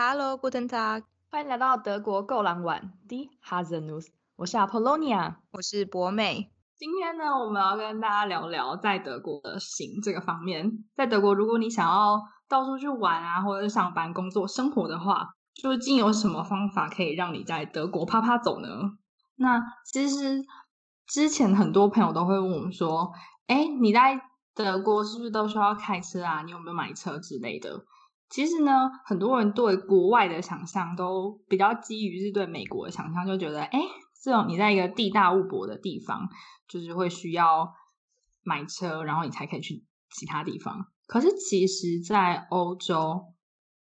Hello，Guten Tag，欢迎来到德国够狼晚 Die Haselnuss，我是 Apollonia，我是博美。今天呢，我们要跟大家聊聊在德国的行这个方面。在德国，如果你想要到处去玩啊，或者是上班、工作、生活的话，究竟有什么方法可以让你在德国啪啪走呢？那其实之前很多朋友都会问我们说：“哎，你在德国是不是都需要开车啊？你有没有买车之类的？”其实呢，很多人对国外的想象都比较基于是对美国的想象，就觉得，哎，这种你在一个地大物博的地方，就是会需要买车，然后你才可以去其他地方。可是其实，在欧洲，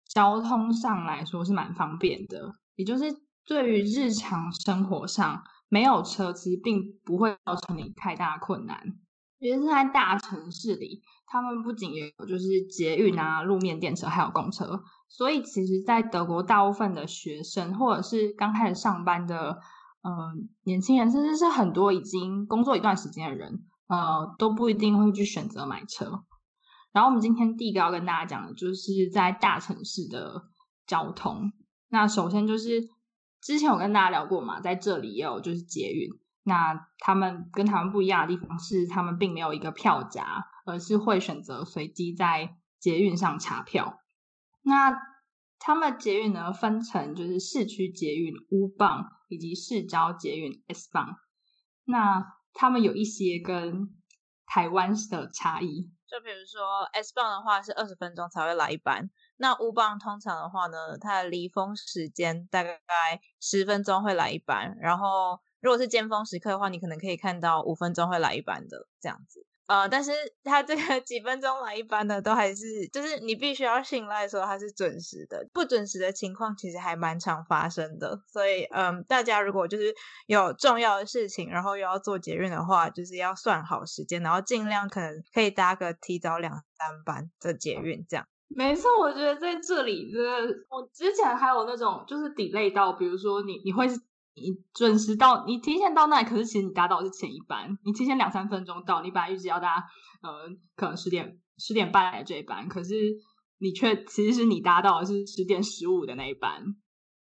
交通上来说是蛮方便的，也就是对于日常生活上没有车，其实并不会造成你太大困难。其实是在大城市里，他们不仅有就是捷运啊、路面电车，还有公车。所以，其实，在德国，大部分的学生或者是刚开始上班的、呃、年轻人，甚至是很多已经工作一段时间的人，呃，都不一定会去选择买车。然后，我们今天第一个要跟大家讲的，就是在大城市的交通。那首先就是之前我跟大家聊过嘛，在这里也有就是捷运。那他们跟他们不一样的地方是，他们并没有一个票夹，而是会选择随机在捷运上查票。那他们捷运呢，分成就是市区捷运 U 棒以及市郊捷运 S 棒。那他们有一些跟台湾的差异，就比如说 S 棒的话是二十分钟才会来一班，那 U 棒通常的话呢，它的离峰时间大概十分钟会来一班，然后。如果是尖峰时刻的话，你可能可以看到五分钟会来一班的这样子，呃，但是 它这个几分钟来一班的都还是，就是你必须要信赖说它是准时的，不准时的情况其实还蛮常发生的，所以嗯，大家如果就是有重要的事情，然后又要做捷运的话，就是要算好时间，然后尽量可能可以搭个提早两三班的捷运这样。没错，我觉得在这里，这个我之前还有那种就是 delay 到，比如说你你会是。你准时到，你提前到那里，可是其实你搭到的是前一班，你提前两三分钟到，你本来预计要搭，呃，可能十点十点半来这一班，可是你却其实是你搭到的是十点十五的那一班。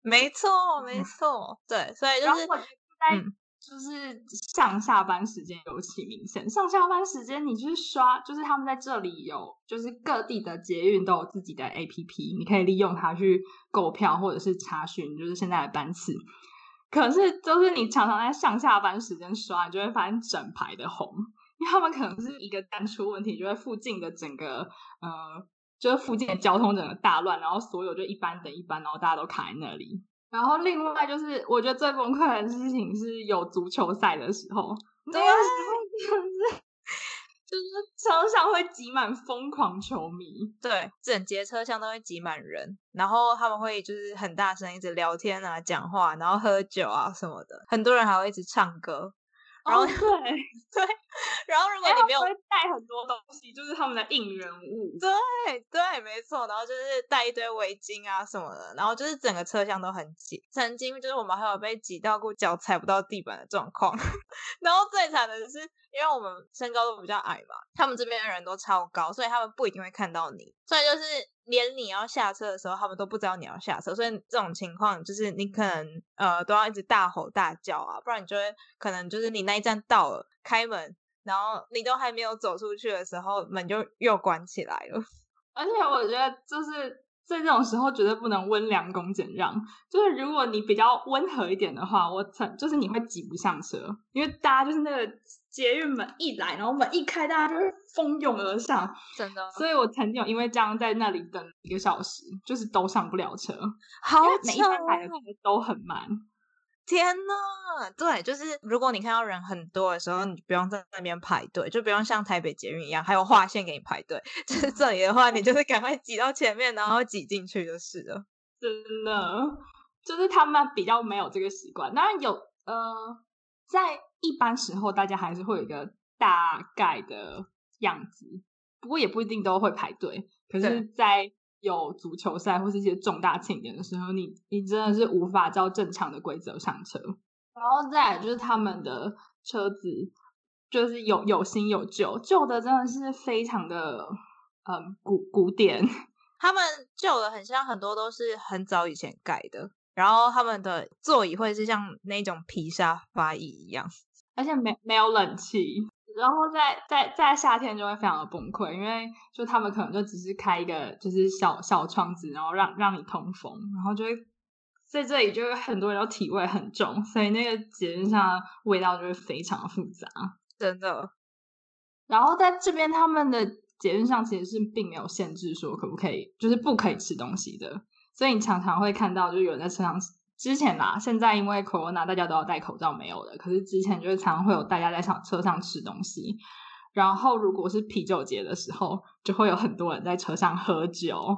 没错，没错，对，所以就是在就是上下班时间尤其明显，嗯、上下班时间你去刷，就是他们在这里有，就是各地的捷运都有自己的 APP，你可以利用它去购票或者是查询，就是现在的班次。可是，就是你常常在上下班时间刷，你就会发现整排的红，因为他们可能是一个单出问题，就会附近的整个呃，就是附近的交通整个大乱，然后所有就一班等一班，然后大家都卡在那里。然后另外就是，我觉得最崩溃的事情是有足球赛的时候，对，那个时候就是。就是车上会挤满疯狂球迷，对，整节车厢都会挤满人，然后他们会就是很大声一直聊天啊、讲话，然后喝酒啊什么的，很多人还会一直唱歌。然后、oh, 对对，然后如果你没有带很多东西，就是他们的应援物。对对，没错。然后就是带一堆围巾啊什么的，然后就是整个车厢都很挤。曾经就是我们还有被挤到过脚踩不到地板的状况。然后最惨的是，因为我们身高都比较矮嘛，他们这边的人都超高，所以他们不一定会看到你。所以就是。连你要下车的时候，他们都不知道你要下车，所以这种情况就是你可能呃都要一直大吼大叫啊，不然你就会可能就是你那一站到了，开门，然后你都还没有走出去的时候，门就又关起来了。而且我觉得就是在这种时候绝对不能温良恭俭让，就是如果你比较温和一点的话，我曾就是你会挤不上车，因为大家就是那个。捷运门一来，然后门一开，大家就是蜂拥而上，真的。所以我曾经有因为这样在那里等一个小时，就是都上不了车，好巧，每一班来的都很慢。天呐，对，就是如果你看到人很多的时候，你不用在那边排队，就不用像台北捷运一样还有划线给你排队。就是 这里的话，你就是赶快挤到前面，然后挤进去就是了。真的，就是他们比较没有这个习惯。当然有，呃，在。一般时候，大家还是会有一个大概的样子，不过也不一定都会排队。可是，在有足球赛或是一些重大庆典的时候，你你真的是无法照正常的规则上车。然后再来就是他们的车子，就是有有新有旧，旧的真的是非常的嗯古古典，他们旧的很像很多都是很早以前盖的，然后他们的座椅会是像那种皮沙发椅一样，而且没没有冷气。然后在在在夏天就会非常的崩溃，因为就他们可能就只是开一个就是小小窗子，然后让让你通风，然后就会在这里就会很多人都体味很重，所以那个节日上味道就会非常的复杂，真的。然后在这边他们的节日上其实是并没有限制说可不可以，就是不可以吃东西的，所以你常常会看到就有人在车上。之前啦，现在因为 Corona，大家都要戴口罩，没有了。可是之前就是常常会有大家在上车上吃东西，然后如果是啤酒节的时候，就会有很多人在车上喝酒，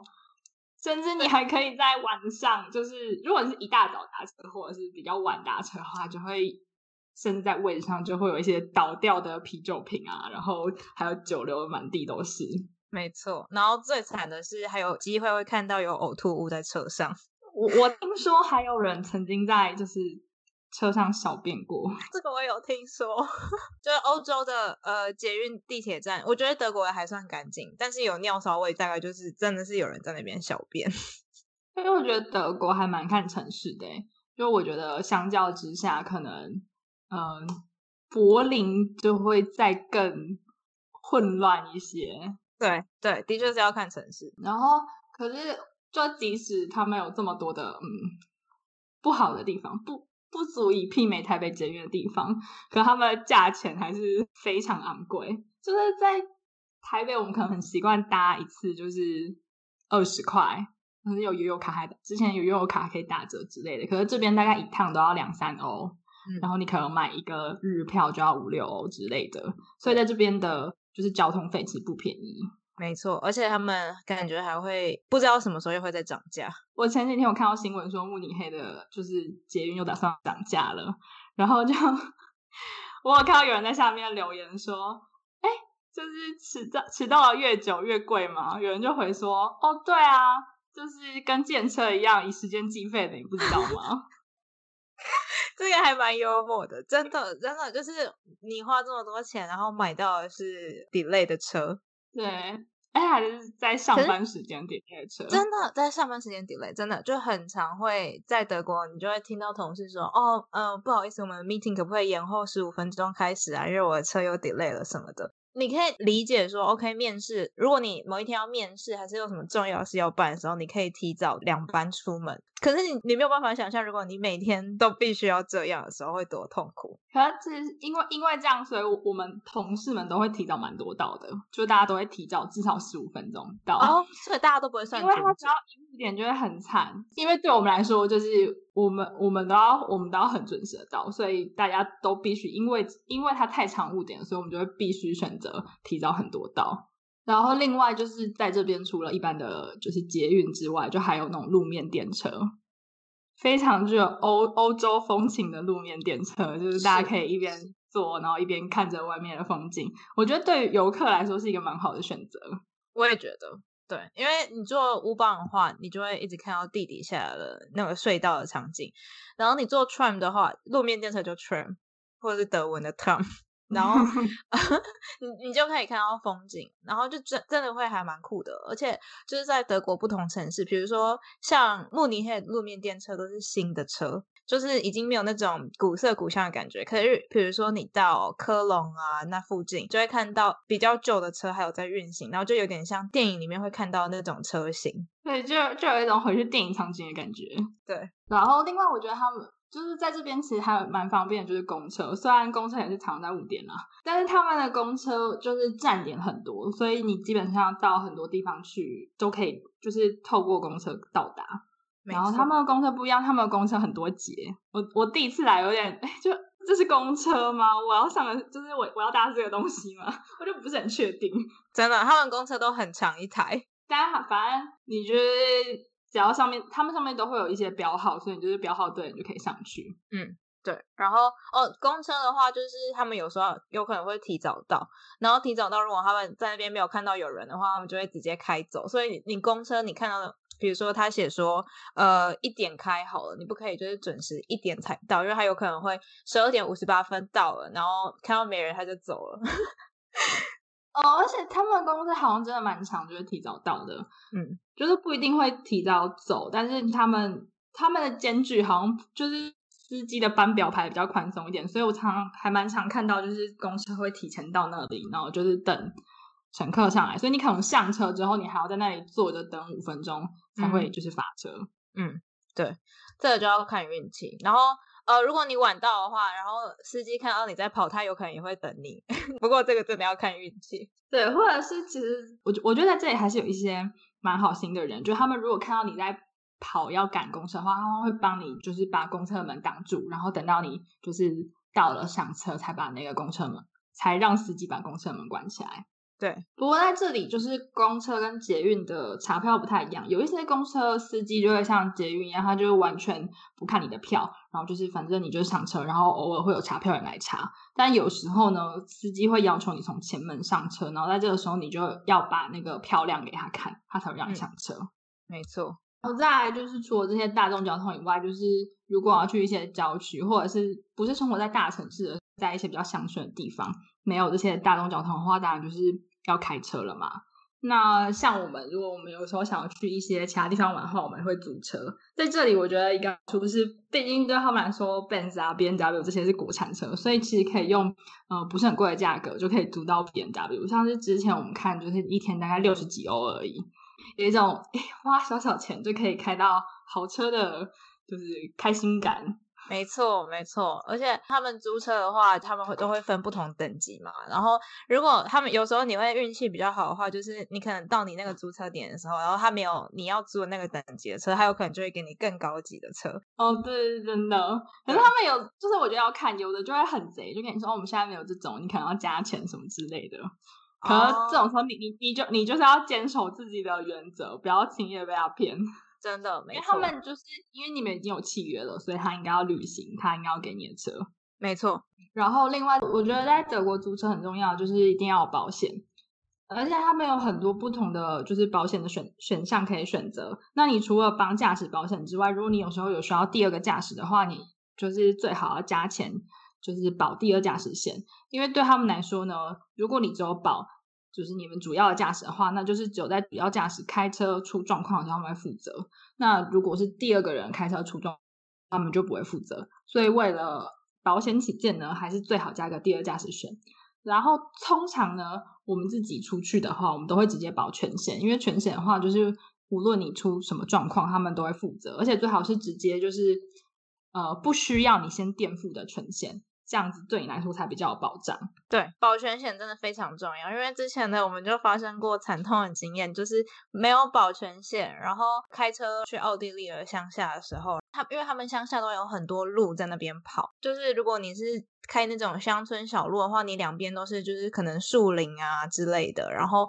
甚至你还可以在晚上，就是如果是一大早搭车或者是比较晚搭车的话，就会甚至在位置上就会有一些倒掉的啤酒瓶啊，然后还有酒流满地都是。没错，然后最惨的是还有机会会看到有呕吐物在车上。我我听说还有人曾经在就是车上小便过，这个我有听说。就是欧洲的呃捷运地铁站，我觉得德国还算干净，但是有尿骚味，大概就是真的是有人在那边小便。因为我觉得德国还蛮看城市的，就我觉得相较之下，可能嗯、呃、柏林就会再更混乱一些。对对，的确是要看城市。然后可是。就即使他们有这么多的嗯不好的地方，不不足以媲美台北捷运的地方，可他们的价钱还是非常昂贵。就是在台北，我们可能很习惯搭一次就是二十块，可是有悠游卡还之前有悠游卡可以打折之类的。可是这边大概一趟都要两三欧，嗯，然后你可能买一个日票就要五六欧之类的，所以在这边的就是交通费其实不便宜。没错，而且他们感觉还会不知道什么时候又会再涨价。我前几天有看到新闻说慕尼黑的，就是捷运又打算涨价了，然后就我有看到有人在下面留言说：“哎，就是迟到迟到了越久越贵嘛？”有人就回说：“哦，对啊，就是跟建车一样以时间计费的，你不知道吗？” 这个还蛮幽默的，真的真的就是你花这么多钱，然后买到的是 delay 的车，对。哎，还是在上班时间 delay 车，真的在上班时间 delay，真的就很常会在德国，你就会听到同事说：“哦，嗯、呃，不好意思，我们的 meeting 可不可以延后十五分钟开始啊？因为我的车又 delay 了什么的。”你可以理解说，OK，面试，如果你某一天要面试，还是有什么重要事要办的时候，你可以提早两班出门。可是你你没有办法想象，如果你每天都必须要这样的时候，会多痛苦。可是因为因为这样，所以我们同事们都会提早蛮多到的，就大家都会提早至少十五分钟到。哦，所以大家都不会算。因为他只要一点就会很惨，因为对我们来说就是。我们我们都要我们都要很准时的到，所以大家都必须，因为因为它太长误点，所以我们就会必须选择提早很多到。然后另外就是在这边除了一般的就是捷运之外，就还有那种路面电车，非常具有欧欧洲风情的路面电车，就是大家可以一边坐，然后一边看着外面的风景。我觉得对于游客来说是一个蛮好的选择。我也觉得。对，因为你坐 U-Bahn 的话，你就会一直看到地底下的那个隧道的场景。然后你坐 Tram 的话，路面电车就 Tram，或者是德文的 Tram，然后 你你就可以看到风景，然后就真真的会还蛮酷的。而且就是在德国不同城市，比如说像慕尼黑路面电车都是新的车。就是已经没有那种古色古香的感觉，可是比如说你到科隆啊那附近，就会看到比较旧的车还有在运行，然后就有点像电影里面会看到那种车型，对，就就有一种回去电影场景的感觉。对，然后另外我觉得他们就是在这边其实还蛮方便，就是公车，虽然公车也是常在五点啦，但是他们的公车就是站点很多，所以你基本上到很多地方去都可以，就是透过公车到达。然后他们的公车不一样，他们的公车很多节。我我第一次来有点，就这是公车吗？我要上的就是我我要搭这个东西吗？我就不是很确定。真的，他们公车都很长一台。但反正你就是只要上面，他们上面都会有一些标号，所以你就是标号对，你就可以上去。嗯，对。然后哦，公车的话，就是他们有时候有可能会提早到，然后提早到，如果他们在那边没有看到有人的话，他们就会直接开走。所以你公车你看到的。比如说，他写说，呃，一点开好了，你不可以就是准时一点才到，因为他有可能会十二点五十八分到了，然后看到没人他就走了。哦，而且他们的公司好像真的蛮长，就是提早到的，嗯，就是不一定会提早走，但是他们他们的间距好像就是司机的班表排比较宽松一点，所以我常还蛮常看到，就是公车会提前到那里，然后就是等乘客上来，所以你可能上车之后，你还要在那里坐着等五分钟才会就是发车，嗯，嗯，对，这个就要看运气，然后。呃，如果你晚到的话，然后司机看到你在跑，他有可能也会等你。不过这个真的要看运气。对，或者是其实我我觉得在这里还是有一些蛮好心的人，就他们如果看到你在跑要赶公车的话，他们会帮你就是把公车门挡住，然后等到你就是到了上车才把那个公车门才让司机把公车门关起来。对，不过在这里就是公车跟捷运的查票不太一样，有一些公车司机就会像捷运一样，他就完全不看你的票，然后就是反正你就上车，然后偶尔会有查票员来查。但有时候呢，司机会要求你从前门上车，然后在这个时候你就要把那个票亮给他看，他才会让你上车。嗯，没错。然后再来就是除了这些大众交通以外，就是如果要去一些郊区，或者是不是生活在大城市的，在一些比较乡村的地方，没有这些大众交通的话，当然就是。要开车了嘛？那像我们，如果我们有时候想要去一些其他地方玩的话，我们会租车。在这里，我觉得一个好处是，毕竟对他们来说，Benz 啊、BMW 这些是国产车，所以其实可以用呃不是很贵的价格就可以租到 BMW。像是之前我们看，就是一天大概六十几欧而已，有一种诶花小小钱就可以开到好车的，就是开心感。没错，没错，而且他们租车的话，他们会都会分不同等级嘛。然后，如果他们有时候你会运气比较好的话，就是你可能到你那个租车点的时候，然后他没有你要租的那个等级的车，他有可能就会给你更高级的车。哦，对，真的。可是他们有，就是我觉得要看，有的就会很贼，就跟你说，哦，我们现在没有这种，你可能要加钱什么之类的。可能这种车，你你你就你就是要坚守自己的原则，不要轻易被他骗。真的，没错，因为他们就是因为你们已经有契约了，所以他应该要履行，他应该要给你的车，没错。然后另外，我觉得在德国租车很重要，就是一定要有保险，而且他们有很多不同的就是保险的选选项可以选择。那你除了帮驾驶保险之外，如果你有时候有需要第二个驾驶的话，你就是最好要加钱，就是保第二驾驶险，因为对他们来说呢，如果你只有保。就是你们主要的驾驶的话，那就是只有在主要驾驶开车出状况的时候他们会负责。那如果是第二个人开车出状，他们就不会负责。所以为了保险起见呢，还是最好加个第二驾驶险。然后通常呢，我们自己出去的话，我们都会直接保全险，因为全险的话，就是无论你出什么状况，他们都会负责，而且最好是直接就是呃不需要你先垫付的全险。这样子对你来说才比较有保障。对，保全险真的非常重要，因为之前呢，我们就发生过惨痛的经验，就是没有保全险，然后开车去奥地利的乡下的时候，他因为他们乡下都有很多路在那边跑，就是如果你是开那种乡村小路的话，你两边都是就是可能树林啊之类的，然后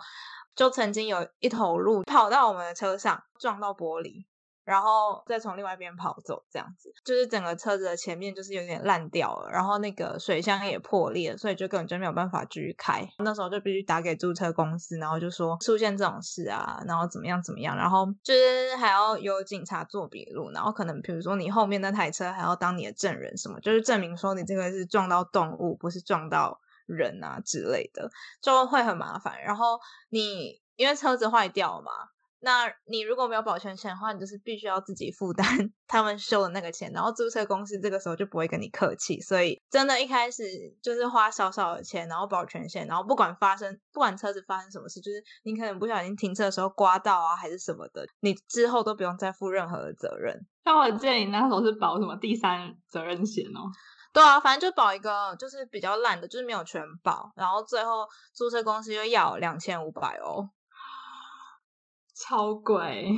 就曾经有一头鹿跑到我们的车上，撞到玻璃。然后再从另外一边跑走，这样子就是整个车子的前面就是有点烂掉了，然后那个水箱也破裂，所以就根本就没有办法继续开。那时候就必须打给租车公司，然后就说出现这种事啊，然后怎么样怎么样，然后就是还要有警察做笔录，然后可能比如说你后面那台车还要当你的证人什么，就是证明说你这个是撞到动物，不是撞到人啊之类的，就会很麻烦。然后你因为车子坏掉嘛。那你如果没有保全险的话，你就是必须要自己负担 他们收的那个钱，然后租车公司这个时候就不会跟你客气，所以真的，一开始就是花少少的钱，然后保全险，然后不管发生，不管车子发生什么事，就是你可能不小心停车的时候刮到啊，还是什么的，你之后都不用再负任何的责任。那我建议你那时候是保什么第三责任险哦？对啊，反正就保一个，就是比较烂的，就是没有全保，然后最后租车公司又要两千五百欧。超贵，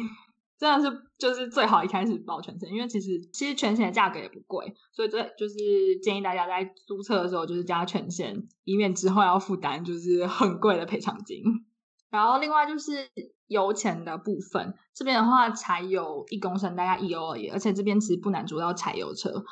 真的是就是最好一开始保全险，因为其实其实全险的价格也不贵，所以这就是建议大家在租车的时候就是加全险，以免之后要负担就是很贵的赔偿金。然后另外就是油钱的部分，这边的话柴油一公升大概一欧而已，而且这边其实不难租到柴油车。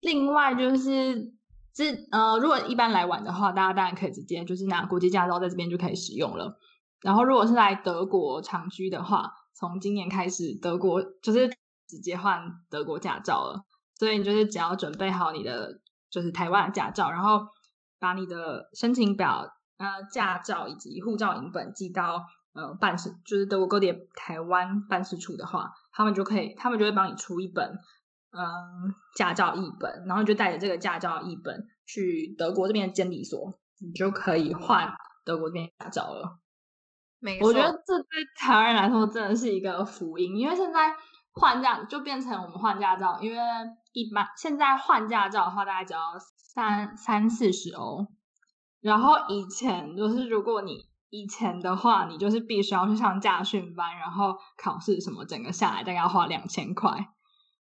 另外就是这呃，如果一般来玩的话，大家当然可以直接就是拿国际驾照在这边就可以使用了。然后，如果是来德国长居的话，从今年开始，德国就是直接换德国驾照了。所以你就是只要准备好你的就是台湾的驾照，然后把你的申请表呃驾照以及护照影本寄到呃办事，就是德国各地台湾办事处的话，他们就可以，他们就会帮你出一本嗯、驾照译本，然后就带着这个驾照译本去德国这边的监理所，你就可以换德国这边驾照了。没错，我觉得这对台湾人来说真的是一个福音，因为现在换驾就变成我们换驾照，因为一般现在换驾照的话大概只要三三四十欧，然后以前就是如果你以前的话，你就是必须要去上驾训班，然后考试什么，整个下来大概要花两千块，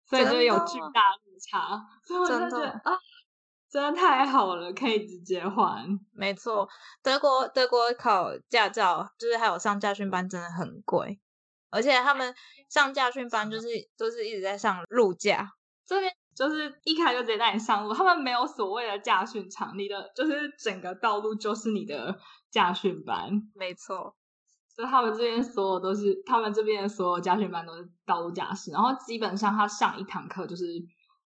所以就有巨大落差，所以我就觉得。啊。真的太好了，可以直接换。没错，德国德国考驾照就是还有上驾训班真的很贵，而且他们上驾训班就是都、就是一直在上路驾，这边就是一开就直接带你上路，他们没有所谓的驾训场，你的就是整个道路就是你的驾训班。没错，所以他们这边所有都是他们这边的所有驾训班都是道路驾驶，然后基本上他上一堂课就是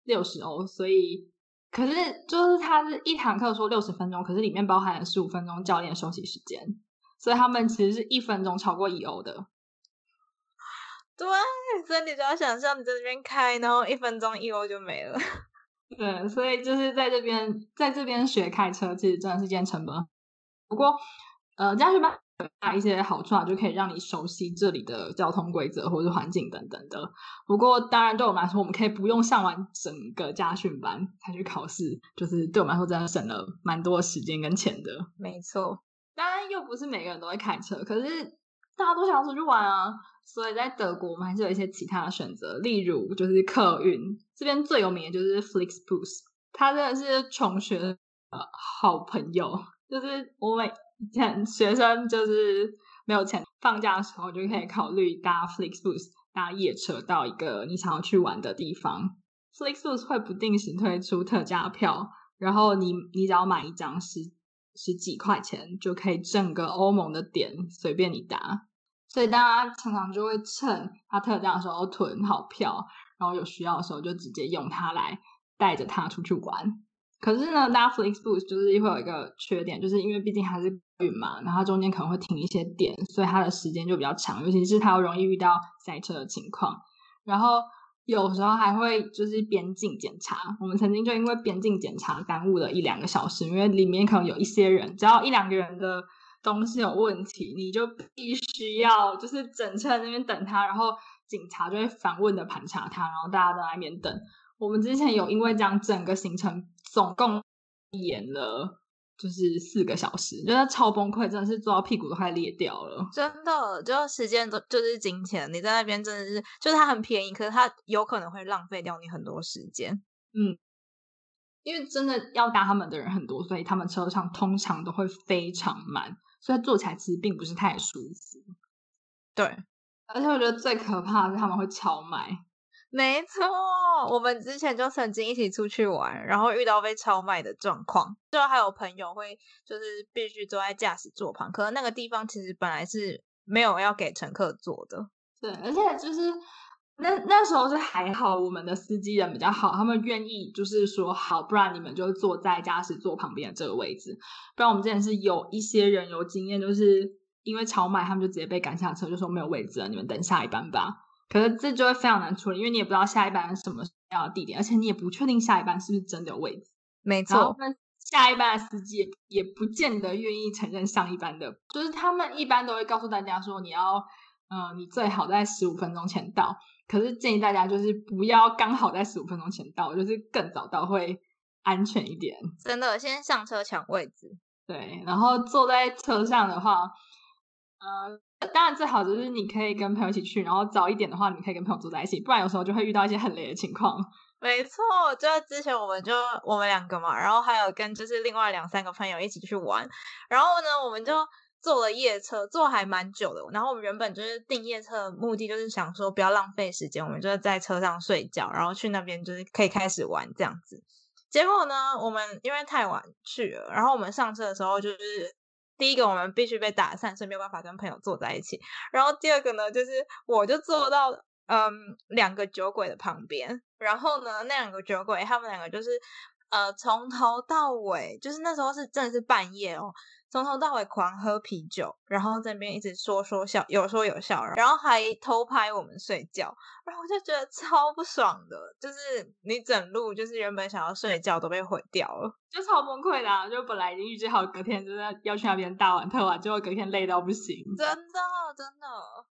六十欧，所以。可是，就是他是一堂课说六十分钟，可是里面包含了十五分钟教练休息时间，所以他们其实是一分钟超过一欧的。对，所以你就要想象你在这边开，然后一分钟一欧就没了。对，所以就是在这边，在这边学开车，其实真的是件成本。不过，呃，驾训班。一些好处啊，就可以让你熟悉这里的交通规则或者环境等等的。不过，当然对我们来说，我们可以不用上完整个家训班才去考试，就是对我们来说真的省了蛮多时间跟钱的。没错，当然又不是每个人都会开车，可是大家都想要出去玩啊，所以在德国我们还是有一些其他的选择，例如就是客运这边最有名的就是 Flixbus，他真的是穷学的好朋友，就是我每。以前学生就是没有钱，放假的时候就可以考虑搭 Flixbus 搭夜车到一个你想要去玩的地方。Flixbus 会不定时推出特价票，然后你你只要买一张十十几块钱，就可以挣个欧盟的点随便你搭。所以大家常常就会趁它特价的时候囤好票，然后有需要的时候就直接用它来带着它出去玩。可是呢，搭 Flixbus 就是会有一个缺点，就是因为毕竟还是运嘛，然后中间可能会停一些点，所以它的时间就比较长，尤其是它容易遇到塞车的情况。然后有时候还会就是边境检查，我们曾经就因为边境检查耽误了一两个小时，因为里面可能有一些人，只要一两个人的东西有问题，你就必须要就是整车在那边等他，然后警察就会反问的盘查他，然后大家都在那边等。我们之前有因为这样整个行程。总共演了就是四个小时，觉得超崩溃，真的是坐到屁股都快裂掉了。真的，就时间都就是金钱，你在那边真的是，就是它很便宜，可是它有可能会浪费掉你很多时间。嗯，因为真的要搭他们的人很多，所以他们车上通常都会非常满，所以坐起来其实并不是太舒服。对，而且我觉得最可怕的是他们会超卖。没错，我们之前就曾经一起出去玩，然后遇到被超卖的状况，就还有朋友会就是必须坐在驾驶座旁，可是那个地方其实本来是没有要给乘客坐的。对，而且就是那那时候是还好，我们的司机人比较好，他们愿意就是说好，不然你们就坐在驾驶座旁边的这个位置，不然我们之前是有一些人有经验，就是因为超卖，他们就直接被赶下车，就说没有位置了，你们等下一班吧。可是这就会非常难处理，因为你也不知道下一班什么样的地点，而且你也不确定下一班是不是真的有位置。没错，那下一班的司机也不见得愿意承认上一班的，就是他们一般都会告诉大家说，你要，嗯、呃，你最好在十五分钟前到。可是建议大家就是不要刚好在十五分钟前到，就是更早到会安全一点。真的，先上车抢位置。对，然后坐在车上的话，呃。当然最好就是你可以跟朋友一起去，然后早一点的话，你可以跟朋友坐在一起，不然有时候就会遇到一些很雷的情况。没错，就之前我们就我们两个嘛，然后还有跟就是另外两三个朋友一起去玩，然后呢，我们就坐了夜车，坐还蛮久的。然后我们原本就是订夜车的目的就是想说不要浪费时间，我们就是在车上睡觉，然后去那边就是可以开始玩这样子。结果呢，我们因为太晚去了，然后我们上车的时候就是。第一个，我们必须被打散，所以没有办法跟朋友坐在一起。然后第二个呢，就是我就坐到嗯两个酒鬼的旁边。然后呢，那两个酒鬼他们两个就是呃，从头到尾，就是那时候是真的是半夜哦。从头到尾狂喝啤酒，然后在那边一直说说笑，有说有笑，然后还偷拍我们睡觉，然后我就觉得超不爽的，就是你整路就是原本想要睡觉都被毁掉了，就超崩溃的啊。就本来已经预计好隔天就是要去那边大玩特玩，结果隔天累到不行，真的真的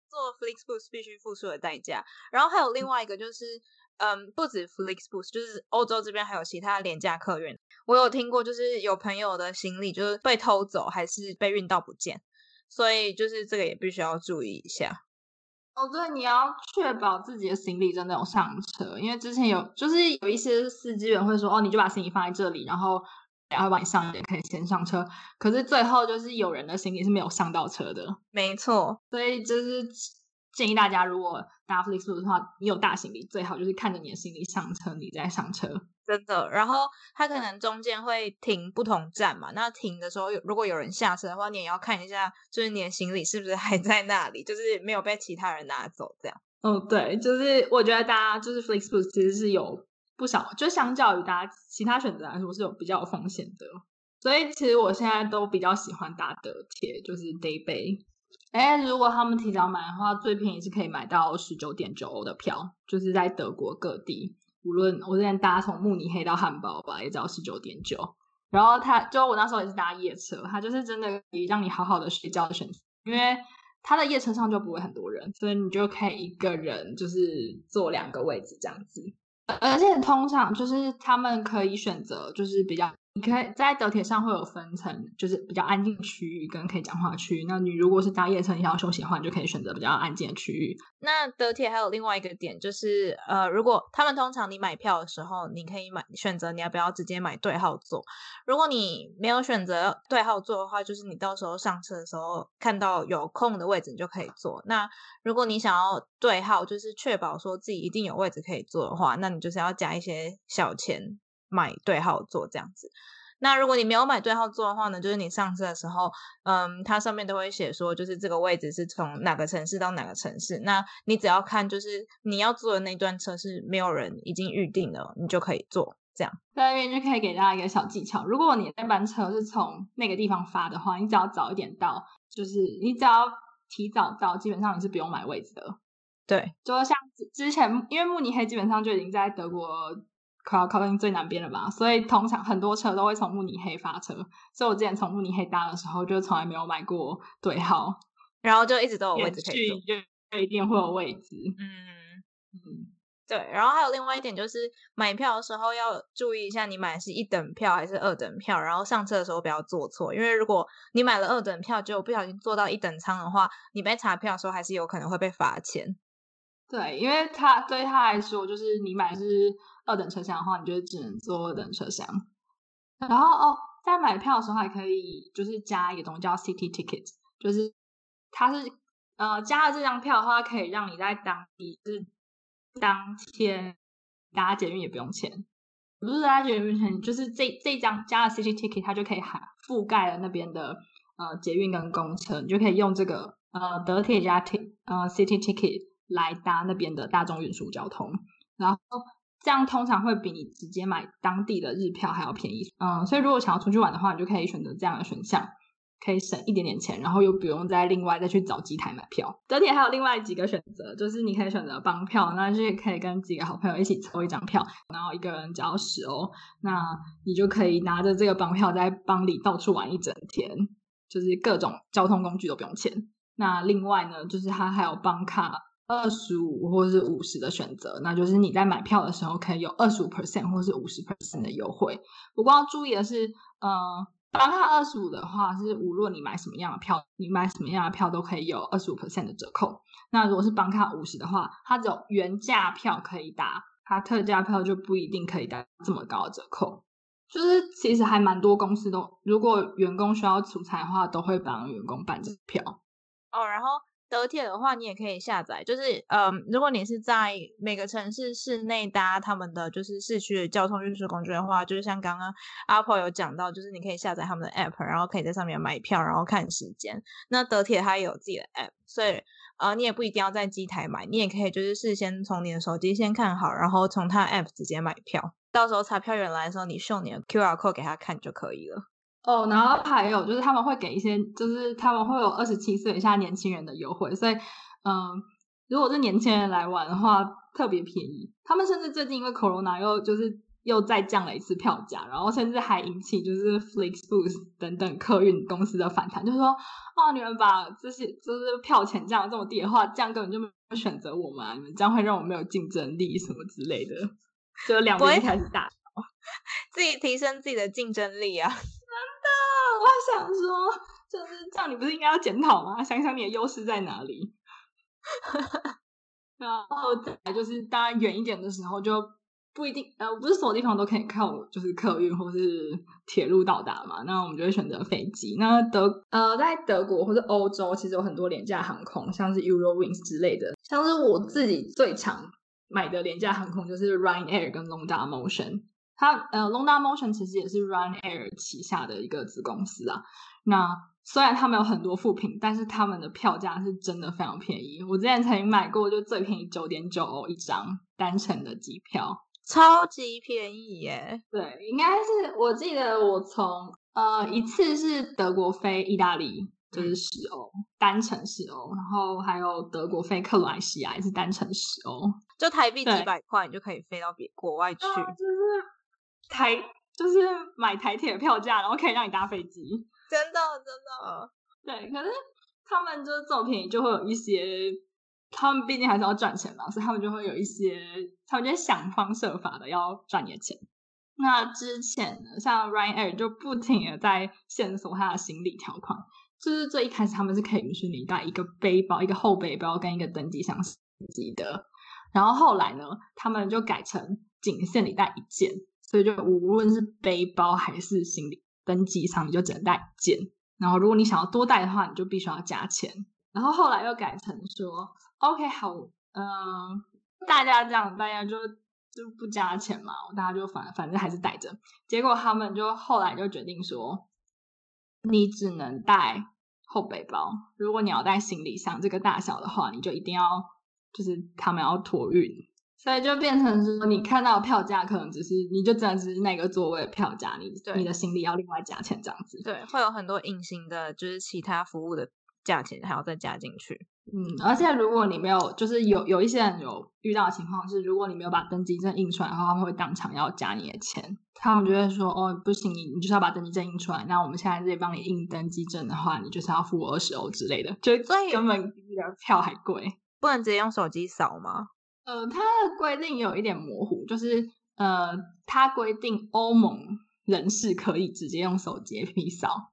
做 Flixbus 必须付出的代价。然后还有另外一个就是。嗯，不止 Flixbus，就是欧洲这边还有其他廉价客运。我有听过，就是有朋友的行李就是被偷走，还是被运到不见，所以就是这个也必须要注意一下。哦，对，你要确保自己的行李真的有上车，因为之前有就是有一些司机员会说，哦，你就把行李放在这里，然后然后帮你上，也可以先上车。可是最后就是有人的行李是没有上到车的，没错，所以就是。建议大家，如果搭 Flixbus 的话，你有大行李，最好就是看着你的行李上车，你再上车。真的。然后它可能中间会停不同站嘛，那停的时候，如果有人下车的话，你也要看一下，就是你的行李是不是还在那里，就是没有被其他人拿走这样。哦，对，就是我觉得大家就是 Flixbus 其实是有不少，就相较于大家其他选择来说是有比较有风险的。所以其实我现在都比较喜欢搭德铁，就是 Daybay。哎，如果他们提早买的话，最便宜是可以买到十九点九欧的票，就是在德国各地，无论我之前搭从慕尼黑到汉堡吧，也只要十九点九。然后他就我那时候也是搭夜车，他就是真的可以让你好好的睡觉的选择，因为他的夜车上就不会很多人，所以你就可以一个人就是坐两个位置这样子。而且通常就是他们可以选择就是比较。你可以在德铁上会有分层，就是比较安静区域跟可以讲话区域。那你如果是搭夜车，你想要休息的话，你就可以选择比较安静的区域。那德铁还有另外一个点，就是呃，如果他们通常你买票的时候，你可以买选择你要不要直接买对号座。如果你没有选择对号座的话，就是你到时候上车的时候看到有空的位置，你就可以坐。那如果你想要对号，就是确保说自己一定有位置可以坐的话，那你就是要加一些小钱。买对号座这样子，那如果你没有买对号座的话呢，就是你上车的时候，嗯，它上面都会写说，就是这个位置是从哪个城市到哪个城市，那你只要看就是你要坐的那段车是没有人已经预定了，你就可以坐。这样在那边就可以给大家一个小技巧，如果你那班车是从那个地方发的话，你只要早一点到，就是你只要提早到，基本上你是不用买位置的。对，就像之前，因为慕尼黑基本上就已经在德国。快要靠近最南边了吧，所以通常很多车都会从慕尼黑发车。所以我之前从慕尼黑搭的时候，就从来没有买过对号，然后就一直都有位置可以坐，就一定会有位置。嗯嗯，对。然后还有另外一点就是买票的时候要注意一下，你买的是一等票还是二等票，然后上车的时候不要坐错，因为如果你买了二等票，结果不小心坐到一等舱的话，你被查票的时候还是有可能会被罚钱。对，因为他对他来说，就是你买的是二等车厢的话，你就只能坐二等车厢。然后哦，在买票的时候还可以就是加一个东西叫 City Ticket，就是它是呃加了这张票的话，可以让你在当地就是当天搭捷运也不用钱，不是搭捷运不用钱，就是这这张加了 City Ticket，它就可以涵覆盖了那边的呃捷运跟公车，你就可以用这个呃德铁加 T 呃 City Ticket。来搭那边的大众运输交通，然后这样通常会比你直接买当地的日票还要便宜。嗯，所以如果想要出去玩的话，你就可以选择这样的选项，可以省一点点钱，然后又不用再另外再去找机台买票。德铁还有另外几个选择，就是你可以选择帮票，那就是可以跟几个好朋友一起抽一张票，然后一个人只要十欧，那你就可以拿着这个帮票在帮里到处玩一整天，就是各种交通工具都不用钱。那另外呢，就是它还有帮卡。二十五或是五十的选择，那就是你在买票的时候可以有二十五 percent 或是五十 percent 的优惠。不过要注意的是，呃，帮他二十五的话，是无论你买什么样的票，你买什么样的票都可以有二十五 percent 的折扣。那如果是帮他五十的话，它只有原价票可以打，它特价票就不一定可以打这么高的折扣。就是其实还蛮多公司都，如果员工需要出差的话，都会帮员工办这票。哦，然后。德铁的话，你也可以下载，就是嗯，如果你是在每个城市市内搭他们的就是市区的交通运输工具的话，就是像刚刚阿婆有讲到，就是你可以下载他们的 app，然后可以在上面买票，然后看时间。那德铁它也有自己的 app，所以呃，你也不一定要在机台买，你也可以就是事先从你的手机先看好，然后从他 app 直接买票，到时候查票员来的时候，你秀你的 QR code 给他看就可以了。哦，然后还有就是他们会给一些，就是他们会有二十七岁以下年轻人的优惠，所以嗯，如果是年轻人来玩的话，特别便宜。他们甚至最近因为 Corona 又就是。又再降了一次票价，然后甚至还引起就是 Flixbus 等等客运公司的反弹，就是说，啊，你们把这些就是票钱降得这么低的话，这样根本就没有选择我们啊，你们这样会让我们没有竞争力什么之类的，就两边开始打，自己提升自己的竞争力啊！真的，我想说，就是这样，你不是应该要检讨吗？想想你的优势在哪里？然后再来就是，大家远一点的时候就。不一定，呃，不是所有地方都可以靠就是客运或是铁路到达嘛。那我们就会选择飞机。那德，呃，在德国或者欧洲，其实有很多廉价航空，像是 Eurowings 之类的。像是我自己最常买的廉价航空就是 Ryanair 跟 Longdar Motion。它，呃，Longdar Motion 其实也是 Ryanair 旗下的一个子公司啊。那虽然他们有很多副品，但是他们的票价是真的非常便宜。我之前曾经买过，就最便宜九点九欧一张单程的机票。超级便宜耶！对，应该是我记得我从呃一次是德国飞意大利，就是十欧、嗯、单程十欧，然后还有德国飞克罗埃西亚也是单程十欧，就台币几百块你就可以飞到别国外去，就是台就是买台铁的票价，然后可以让你搭飞机，真的真的对。可是他们就是这么便宜，就会有一些。他们毕竟还是要赚钱嘛，所以他们就会有一些，他们就会想方设法的要赚你的钱。那之前呢，像 Ryanair 就不停的在线索他的行李条款，就是最一开始他们是可以允许你带一个背包、一个后背包跟一个登机箱机的，然后后来呢，他们就改成仅限你带一件，所以就无论是背包还是行李登机箱，你就只能带一件。然后如果你想要多带的话，你就必须要加钱。然后后来又改成说。OK，好，嗯、大家这样，大家就就不加钱嘛，大家就反反正还是带着。结果他们就后来就决定说，你只能带后背包，如果你要带行李箱这个大小的话，你就一定要就是他们要托运，所以就变成说，你看到票价可能只是你就真的只是那个座位的票价，你你的行李要另外加钱这样子。对，会有很多隐形的，就是其他服务的价钱还要再加进去。嗯，而且如果你没有，就是有有一些人有遇到的情况是，如果你没有把登机证印出来，然后他们会当场要加你的钱。他们就会说，哦，不行，你你就是要把登机证印出来。那我们现在这里帮你印登机证的话，你就是要付二十欧之类的，就所以根本比你的票还贵。不能直接用手机扫吗？呃，它的规定有一点模糊，就是呃，它规定欧盟人士可以直接用手机 APP 扫。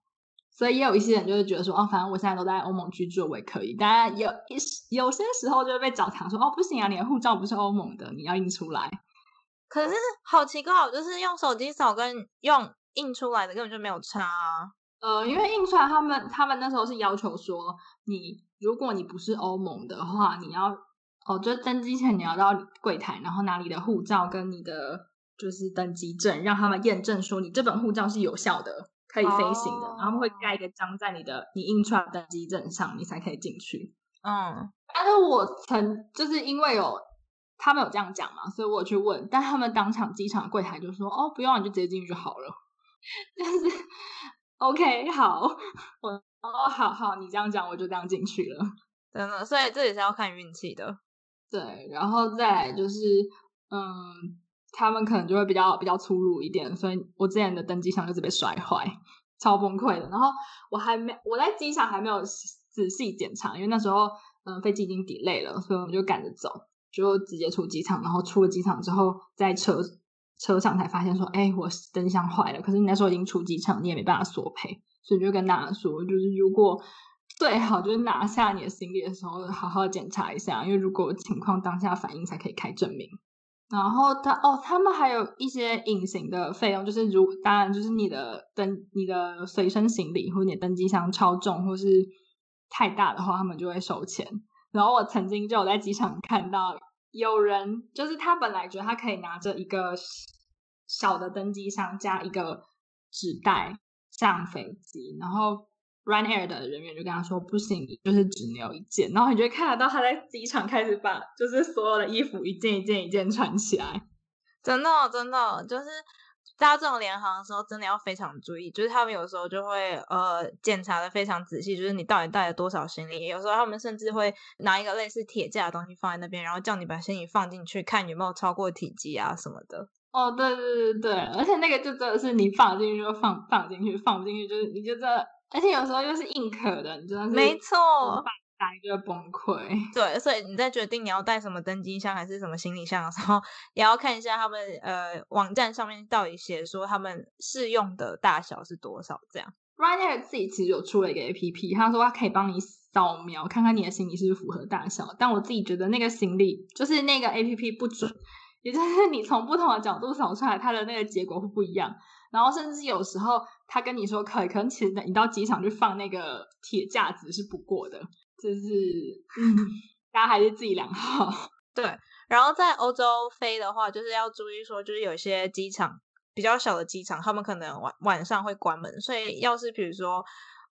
所以也有一些人就是觉得说，哦，反正我现在都在欧盟居住，我也可以。当然有一有些时候就会被找茬说，哦，不行啊，你的护照不是欧盟的，你要印出来。可是好奇怪，就是用手机扫跟用印出来的根本就没有差啊。呃，因为印出来，他们他们那时候是要求说，你如果你不是欧盟的话，你要哦，就登机前你要到柜台，然后拿你的护照跟你的就是登机证，让他们验证说你这本护照是有效的。可以飞行的，然后他们会盖一个章在你的你印出来的登机证上，你才可以进去。嗯，但是我曾就是因为有他们有这样讲嘛，所以我有去问，但他们当场机场柜台就说：“哦，不用，你就直接进去就好了。”但是 OK，好，我哦，好好，你这样讲，我就这样进去了。真的，所以这也是要看运气的。对，然后再来就是，嗯。他们可能就会比较比较粗鲁一点，所以我之前的登机箱就是被摔坏，超崩溃的。然后我还没我在机场还没有仔细检查，因为那时候嗯飞机已经 delay 了，所以我们就赶着走，就直接出机场。然后出了机场之后，在车车上才发现说，哎，我登机箱坏了。可是你那时候已经出机场，你也没办法索赔，所以就跟大家说，就是如果 最好就是拿下你的行李的时候，好好检查一下，因为如果情况当下反应才可以开证明。然后他哦，他们还有一些隐形的费用，就是如当然就是你的登你的随身行李或者你的登机箱超重或是太大的话，他们就会收钱。然后我曾经就有在机场看到有人，就是他本来觉得他可以拿着一个小的登机箱加一个纸袋上飞机，然后 Ryanair 的人员就跟他说不行，就是只留一件。然后你就会看得到他在机场开始把就是所有的衣服一件一件一件穿起来，真的真的就是。搭这种联航的时候，真的要非常注意，就是他们有时候就会呃检查的非常仔细，就是你到底带了多少行李。有时候他们甚至会拿一个类似铁架的东西放在那边，然后叫你把行李放进去，看有没有超过体积啊什么的。哦，对对对对，而且那个就真的是你放进去就放放进去，放不进去就是你就这，而且有时候又是硬壳的，你真的是没错。打一个崩溃，对，所以你在决定你要带什么登机箱还是什么行李箱的时候，也要看一下他们呃网站上面到底写说他们适用的大小是多少这样。Ryanair 自己其实有出了一个 APP，他说他可以帮你扫描看看你的行李是不是符合大小，但我自己觉得那个行李就是那个 APP 不准，也就是你从不同的角度扫出来，它的那个结果会不一样。然后甚至有时候他跟你说可以，可能其实你到机场去放那个铁架子是不过的。就是，嗯，大家还是自己量好。对，然后在欧洲飞的话，就是要注意说，就是有些机场比较小的机场，他们可能晚晚上会关门，所以要是比如说，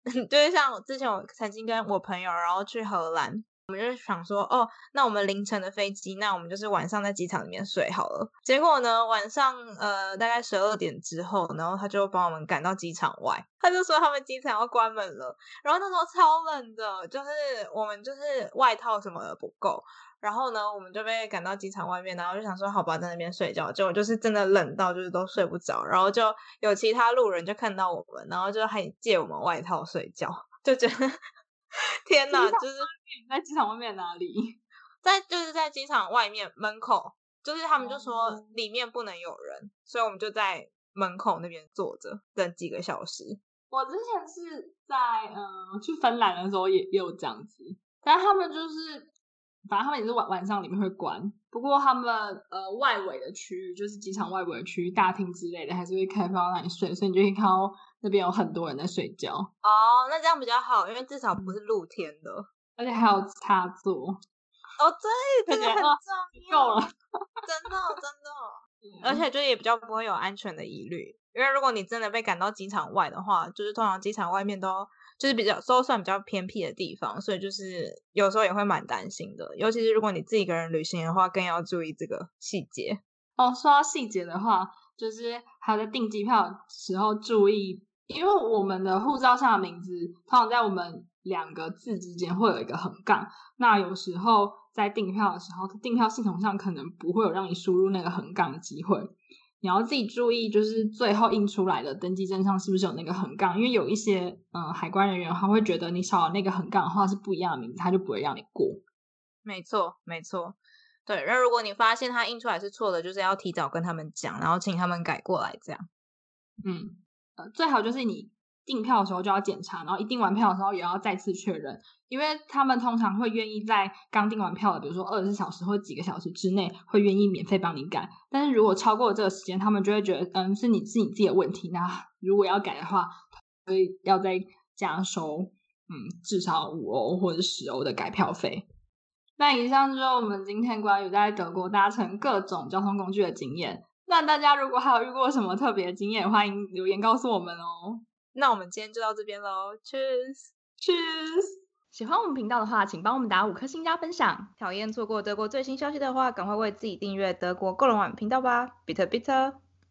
就是像我之前我曾经跟我朋友，然后去荷兰。我们就想说，哦，那我们凌晨的飞机，那我们就是晚上在机场里面睡好了。结果呢，晚上呃大概十二点之后，然后他就帮我们赶到机场外，他就说他们机场要关门了。然后那时候超冷的，就是我们就是外套什么的不够。然后呢，我们就被赶到机场外面，然后就想说，好吧，在那边睡觉。结果就是真的冷到就是都睡不着。然后就有其他路人就看到我们，然后就还借我们外套睡觉，就觉得。天哪，就是在机场外面哪里？在就是在机场外面门口，就是他们就说里面不能有人，嗯、所以我们就在门口那边坐着等几个小时。我之前是在嗯、呃、去芬兰的时候也也有这样子，但他们就是反正他们也是晚晚上里面会关，不过他们呃外围的区域就是机场外围的区域大厅之类的还是会开放让你睡，所以你就可以看到。那边有很多人在睡觉哦，oh, 那这样比较好，因为至少不是露天的，而且还有插座哦，对，这个很重要，够了，真的真的，而且就也比较不会有安全的疑虑，因为如果你真的被赶到机场外的话，就是通常机场外面都就是比较都算比较偏僻的地方，所以就是有时候也会蛮担心的，尤其是如果你自己一个人旅行的话，更要注意这个细节。哦，说到细节的话，就是还有在订机票的时候注意。因为我们的护照上的名字通常在我们两个字之间会有一个横杠，那有时候在订票的时候，订票系统上可能不会有让你输入那个横杠的机会，你要自己注意，就是最后印出来的登记证上是不是有那个横杠，因为有一些嗯海关人员他会觉得你少了那个横杠的话是不一样的名字，他就不会让你过。没错，没错，对。那如果你发现他印出来是错的，就是要提早跟他们讲，然后请他们改过来，这样。嗯。最好就是你订票的时候就要检查，然后一订完票的时候也要再次确认，因为他们通常会愿意在刚订完票的，比如说二十四小时或几个小时之内，会愿意免费帮你改。但是如果超过了这个时间，他们就会觉得，嗯，是你是你自己的问题。那如果要改的话，所以要再加收，嗯，至少五欧或者十欧的改票费。那以上就是我们今天关于在德国搭乘各种交通工具的经验。那大家如果还有遇过什么特别的经验，欢迎留言告诉我们哦。那我们今天就到这边喽，Cheers，Cheers！喜欢我们频道的话，请帮我们打五颗星加分享。讨厌错过德国最新消息的话，赶快为自己订阅德国够了网频道吧，Bitte Bitte。